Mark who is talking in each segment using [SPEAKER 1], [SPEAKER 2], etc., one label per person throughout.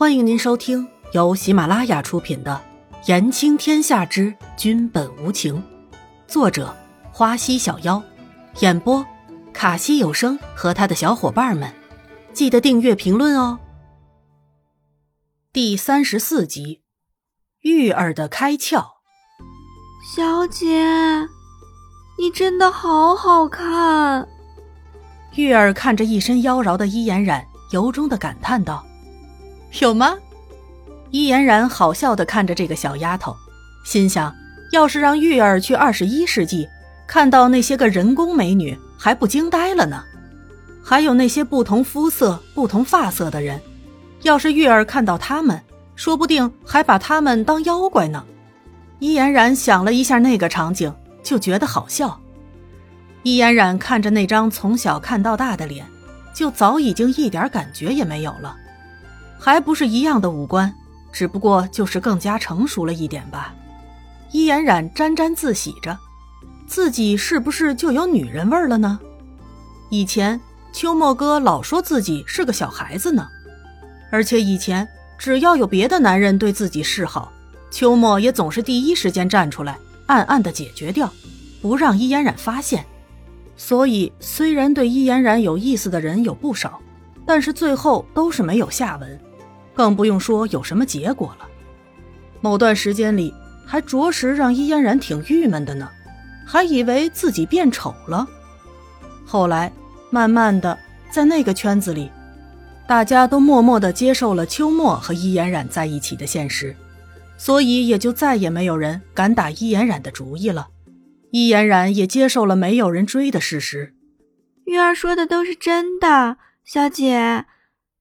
[SPEAKER 1] 欢迎您收听由喜马拉雅出品的《言情天下之君本无情》，作者花溪小妖，演播卡西有声和他的小伙伴们。记得订阅、评论哦。第三十四集，玉儿的开窍。
[SPEAKER 2] 小姐，你真的好好看。
[SPEAKER 1] 玉儿看着一身妖娆的伊颜染，由衷的感叹道。有吗？伊嫣然好笑的看着这个小丫头，心想：要是让玉儿去二十一世纪，看到那些个人工美女，还不惊呆了呢？还有那些不同肤色、不同发色的人，要是玉儿看到他们，说不定还把他们当妖怪呢。伊嫣然想了一下那个场景，就觉得好笑。伊嫣然看着那张从小看到大的脸，就早已经一点感觉也没有了。还不是一样的五官，只不过就是更加成熟了一点吧。伊颜染沾沾自喜着，自己是不是就有女人味了呢？以前秋末哥老说自己是个小孩子呢，而且以前只要有别的男人对自己示好，秋末也总是第一时间站出来，暗暗的解决掉，不让伊颜染发现。所以虽然对伊颜染有意思的人有不少，但是最后都是没有下文。更不用说有什么结果了。某段时间里，还着实让伊嫣然挺郁闷的呢，还以为自己变丑了。后来，慢慢的，在那个圈子里，大家都默默的接受了秋末和伊嫣然在一起的现实，所以也就再也没有人敢打伊嫣然的主意了。伊嫣然也接受了没有人追的事实。
[SPEAKER 2] 玉儿说的都是真的，小姐。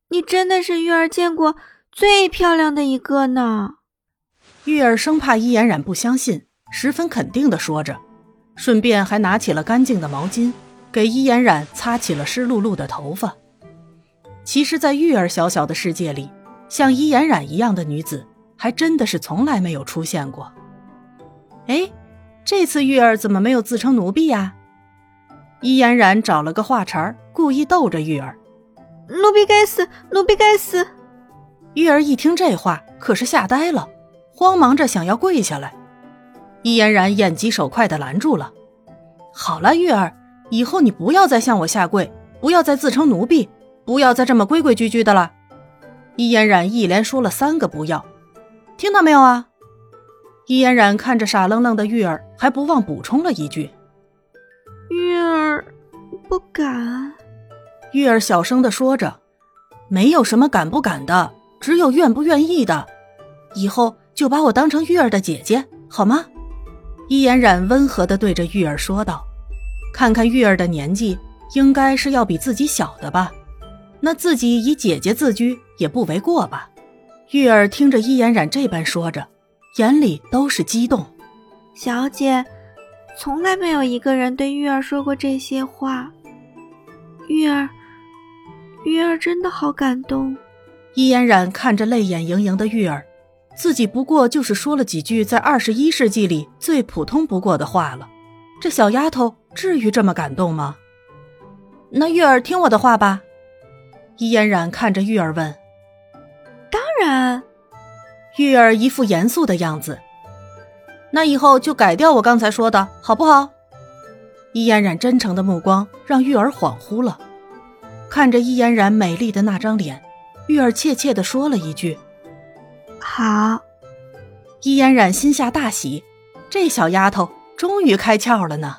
[SPEAKER 2] 你真的是玉儿见过最漂亮的一个呢。
[SPEAKER 1] 玉儿生怕伊颜染不相信，十分肯定的说着，顺便还拿起了干净的毛巾，给伊颜染擦起了湿漉漉的头发。其实，在玉儿小小的世界里，像伊颜染一样的女子，还真的是从来没有出现过。哎，这次玉儿怎么没有自称奴婢呀？伊颜染找了个话茬，故意逗着玉儿。
[SPEAKER 2] 奴婢该死，奴婢该死！
[SPEAKER 1] 玉儿一听这话，可是吓呆了，慌忙着想要跪下来。伊嫣然眼疾手快的拦住了。好了，玉儿，以后你不要再向我下跪，不要再自称奴婢，不要再这么规规矩矩的了。伊嫣然一连说了三个不要，听到没有啊？伊嫣然看着傻愣愣的玉儿，还不忘补充了一句：“
[SPEAKER 2] 玉儿，不敢。”
[SPEAKER 1] 玉儿小声的说着：“没有什么敢不敢的，只有愿不愿意的。以后就把我当成玉儿的姐姐，好吗？”伊颜染温和的对着玉儿说道：“看看玉儿的年纪，应该是要比自己小的吧？那自己以姐姐自居也不为过吧？”玉儿听着伊颜染这般说着，眼里都是激动。
[SPEAKER 2] 小姐，从来没有一个人对玉儿说过这些话。玉儿。玉儿真的好感动，
[SPEAKER 1] 伊嫣然看着泪眼盈盈的玉儿，自己不过就是说了几句在二十一世纪里最普通不过的话了，这小丫头至于这么感动吗？那玉儿听我的话吧。伊嫣然看着玉儿问：“
[SPEAKER 2] 当然。”
[SPEAKER 1] 玉儿一副严肃的样子。那以后就改掉我刚才说的，好不好？伊嫣然真诚的目光让玉儿恍惚了。看着伊嫣然美丽的那张脸，玉儿怯怯地说了一句：“
[SPEAKER 2] 好。”
[SPEAKER 1] 伊嫣然心下大喜，这小丫头终于开窍了呢。